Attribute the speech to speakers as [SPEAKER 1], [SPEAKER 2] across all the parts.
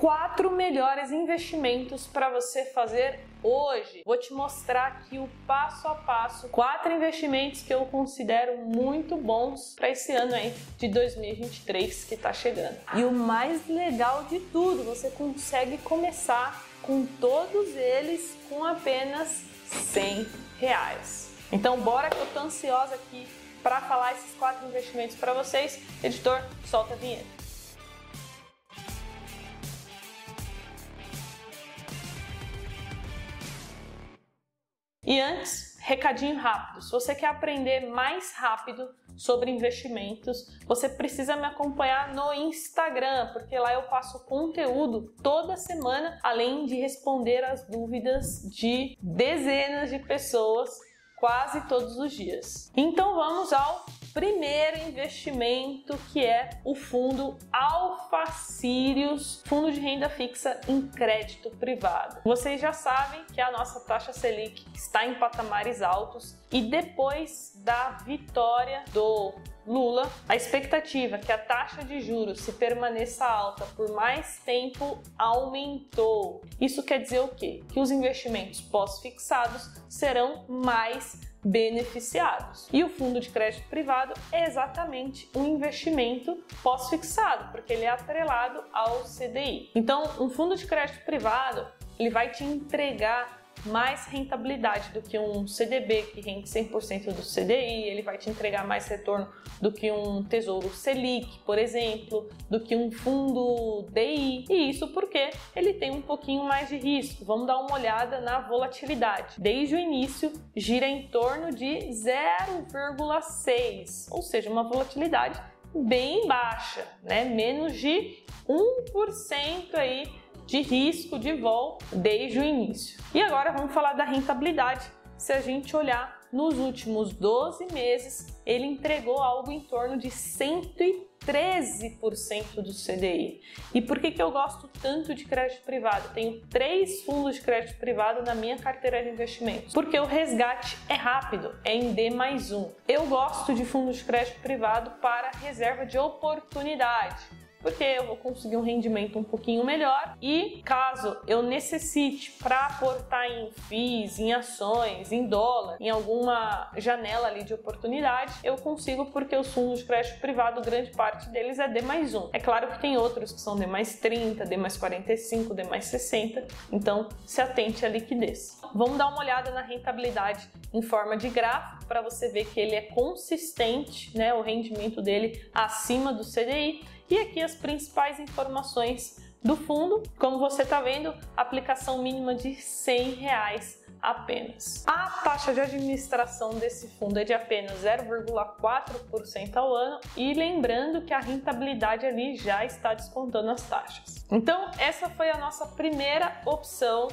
[SPEAKER 1] quatro melhores investimentos para você fazer hoje. Vou te mostrar aqui o passo a passo, quatro investimentos que eu considero muito bons para esse ano aí de 2023 que está chegando. E o mais legal de tudo, você consegue começar com todos eles com apenas 100 reais. Então bora que eu tô ansiosa aqui para falar esses quatro investimentos para vocês. Editor, solta a vinheta. E antes, recadinho rápido. Se você quer aprender mais rápido sobre investimentos, você precisa me acompanhar no Instagram, porque lá eu passo conteúdo toda semana, além de responder as dúvidas de dezenas de pessoas quase todos os dias. Então vamos ao primeiro investimento que é o fundo Alpha Sirius, fundo de renda fixa em crédito privado. Vocês já sabem que a nossa taxa Selic está em patamares altos e depois da vitória do Lula, a expectativa que a taxa de juros se permaneça alta por mais tempo aumentou. Isso quer dizer o quê? Que os investimentos pós-fixados serão mais beneficiados. E o fundo de crédito privado é exatamente um investimento pós-fixado, porque ele é atrelado ao CDI. Então, um fundo de crédito privado, ele vai te entregar mais rentabilidade do que um CDB que rende 100% do CDI, ele vai te entregar mais retorno do que um Tesouro Selic, por exemplo, do que um fundo DI. E isso porque ele tem um pouquinho mais de risco. Vamos dar uma olhada na volatilidade. Desde o início, gira em torno de 0,6, ou seja, uma volatilidade bem baixa, né? Menos de 1% aí de risco de vol desde o início. E agora vamos falar da rentabilidade. Se a gente olhar nos últimos 12 meses, ele entregou algo em torno de 113% do CDI. E por que, que eu gosto tanto de crédito privado? Tenho três fundos de crédito privado na minha carteira de investimentos. Porque o resgate é rápido, é em D mais um. Eu gosto de fundos de crédito privado para reserva de oportunidade porque eu vou conseguir um rendimento um pouquinho melhor e caso eu necessite para aportar em FIIs, em ações, em dólar, em alguma janela ali de oportunidade, eu consigo porque os fundos de crédito privado, grande parte deles é D mais 1. É claro que tem outros que são D mais 30, D mais 45, D mais 60, então se atente à liquidez. Vamos dar uma olhada na rentabilidade em forma de gráfico para você ver que ele é consistente, né, o rendimento dele acima do CDI e aqui as principais informações do fundo, como você está vendo, aplicação mínima de 100 reais apenas. A taxa de administração desse fundo é de apenas 0,4% ao ano e lembrando que a rentabilidade ali já está descontando as taxas. Então, essa foi a nossa primeira opção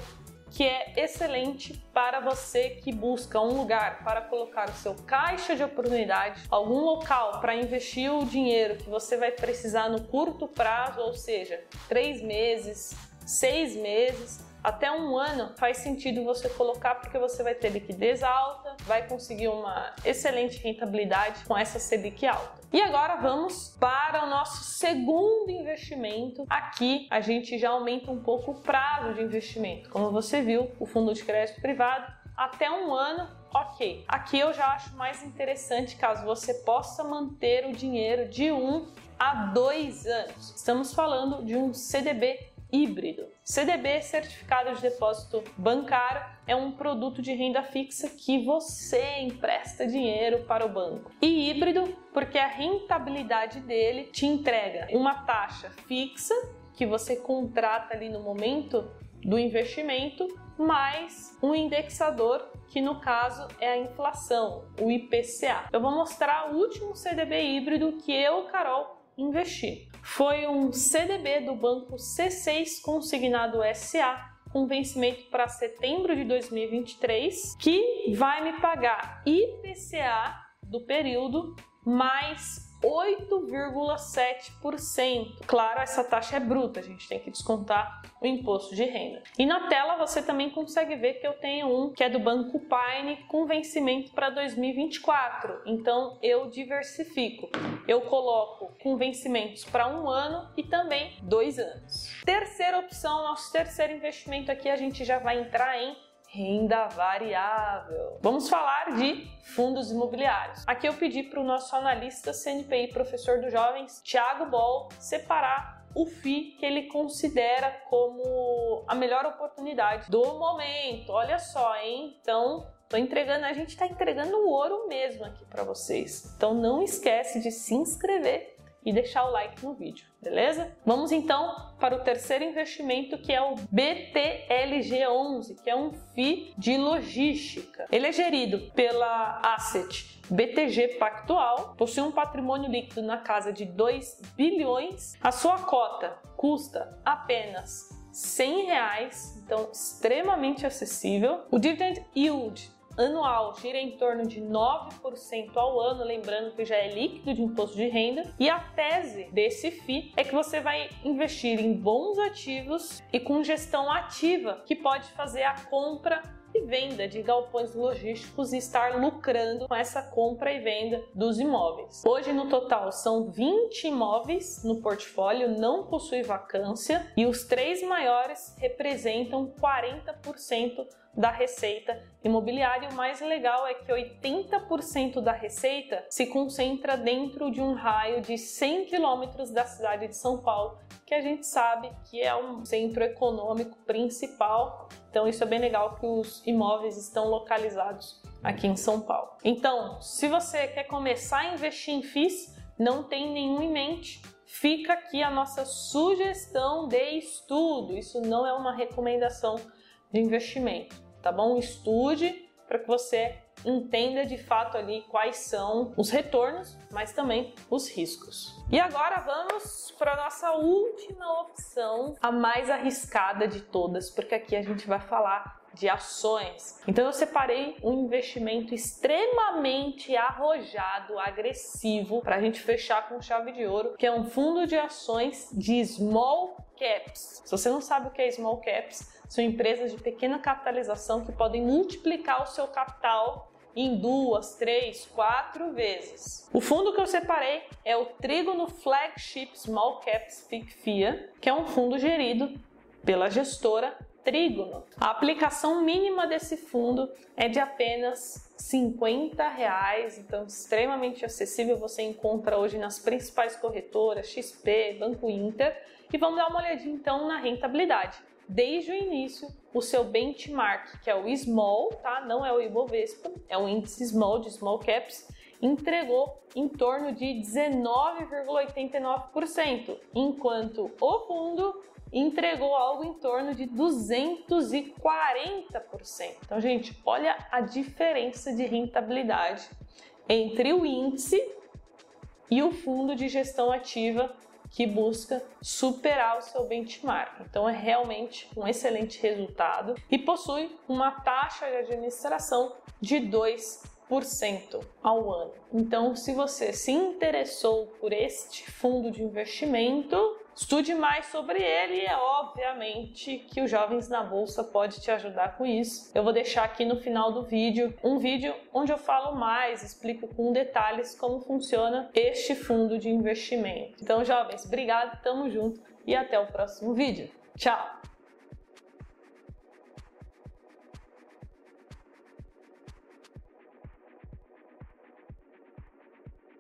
[SPEAKER 1] que é excelente para você que busca um lugar para colocar o seu caixa de oportunidade, algum local para investir o dinheiro que você vai precisar no curto prazo, ou seja, três meses, seis meses até um ano faz sentido você colocar porque você vai ter liquidez alta, vai conseguir uma excelente rentabilidade com essa Selic alta. E agora vamos para o nosso segundo investimento. Aqui a gente já aumenta um pouco o prazo de investimento. Como você viu, o fundo de crédito privado até um ano, ok. Aqui eu já acho mais interessante caso você possa manter o dinheiro de um a dois anos. Estamos falando de um CDB híbrido. CDB, Certificado de Depósito Bancário, é um produto de renda fixa que você empresta dinheiro para o banco. E híbrido, porque a rentabilidade dele te entrega uma taxa fixa que você contrata ali no momento do investimento, mais um indexador que no caso é a inflação, o IPCA. Eu vou mostrar o último CDB híbrido que eu, Carol, investir. Foi um CDB do banco C6 consignado SA com vencimento para setembro de 2023, que vai me pagar IPCA do período mais 8,7%. Claro, essa taxa é bruta, a gente tem que descontar o imposto de renda. E na tela você também consegue ver que eu tenho um que é do Banco Paine com vencimento para 2024. Então eu diversifico. Eu coloco com vencimentos para um ano e também dois anos. Terceira opção, nosso terceiro investimento aqui, a gente já vai entrar em renda variável. Vamos falar de fundos imobiliários. Aqui eu pedi para o nosso analista CNPI, professor dos jovens, Thiago Bol, separar o FI que ele considera como a melhor oportunidade do momento. Olha só, hein? Então, tô entregando, a gente está entregando o ouro mesmo aqui para vocês. Então, não esquece de se inscrever e deixar o like no vídeo, beleza? Vamos então para o terceiro investimento que é o BTLG11, que é um FI de logística. Ele é gerido pela Asset BTG Pactual, possui um patrimônio líquido na casa de 2 bilhões. A sua cota custa apenas 100 reais, então extremamente acessível. O dividend yield anual gira em torno de 9% ao ano, lembrando que já é líquido de imposto de renda. E a tese desse FII é que você vai investir em bons ativos e com gestão ativa, que pode fazer a compra e venda de galpões logísticos e estar lucrando com essa compra e venda dos imóveis. Hoje, no total, são 20 imóveis no portfólio, não possui vacância e os três maiores representam 40% da receita imobiliária. O mais legal é que 80% da receita se concentra dentro de um raio de 100 quilômetros da cidade de São Paulo, que a gente sabe que é um centro econômico principal. Então, isso é bem legal que os imóveis estão localizados aqui em São Paulo. Então, se você quer começar a investir em FIIs, não tem nenhum em mente, fica aqui a nossa sugestão de estudo. Isso não é uma recomendação de investimento tá bom? Estude para que você entenda de fato ali quais são os retornos, mas também os riscos. E agora vamos para nossa última opção, a mais arriscada de todas, porque aqui a gente vai falar de ações. Então eu separei um investimento extremamente arrojado, agressivo, para a gente fechar com chave de ouro, que é um fundo de ações de small caps. Se você não sabe o que é small caps, são empresas de pequena capitalização que podem multiplicar o seu capital em duas, três, quatro vezes. O fundo que eu separei é o Trígono Flagship Small Caps FICFIA, que é um fundo gerido pela gestora Trígono. A aplicação mínima desse fundo é de apenas 50 reais, então extremamente acessível. Você encontra hoje nas principais corretoras, XP, Banco Inter. E vamos dar uma olhadinha então na rentabilidade desde o início o seu benchmark, que é o small, tá? Não é o Ibovespa, é o índice small de small caps, entregou em torno de 19,89%, enquanto o fundo entregou algo em torno de 240%. Então, gente, olha a diferença de rentabilidade entre o índice e o fundo de gestão ativa que busca superar o seu benchmark. Então é realmente um excelente resultado e possui uma taxa de administração de 2% ao ano. Então, se você se interessou por este fundo de investimento, Estude mais sobre ele e é obviamente que o Jovens na Bolsa pode te ajudar com isso. Eu vou deixar aqui no final do vídeo um vídeo onde eu falo mais, explico com detalhes como funciona este fundo de investimento. Então, jovens, obrigado, tamo junto e até o próximo vídeo. Tchau!